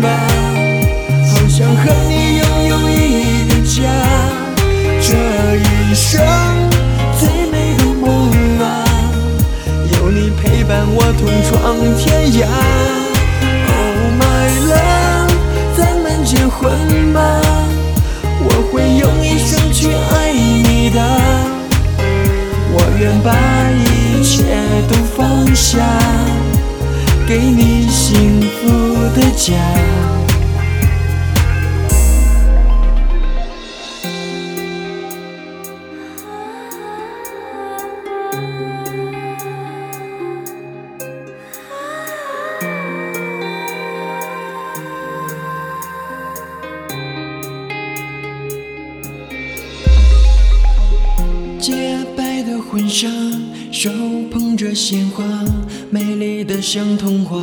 吧，好想和你拥有一个家，这一生最美的梦啊，有你陪伴我同闯天涯。Oh my love，咱们结婚吧，我会用一生去爱你的，我愿把一切都放下。给你幸福的家。洁白的婚纱，手捧着鲜花，美丽的像童话。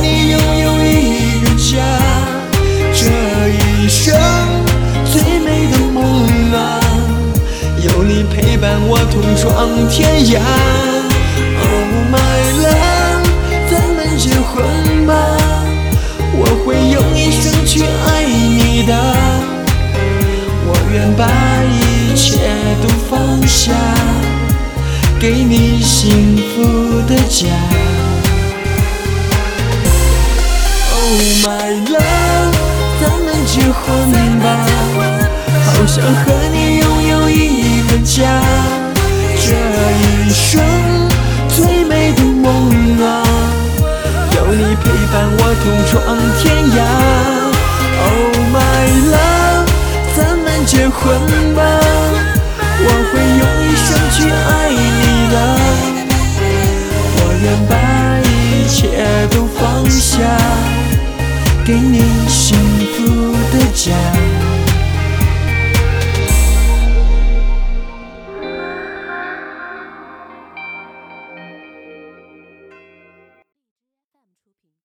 你拥有一个家，这一生最美的梦啊，有你陪伴我同闯天涯。Oh my love，咱们结婚吧，我会用一生去爱你的，我愿把一切都放下。给你幸福的家。Oh my love，咱们结婚吧，好想和你拥有一个家，这一生最美的梦啊，有你陪伴我同闯天涯。Oh my love，咱们结婚吧，给你幸福的家。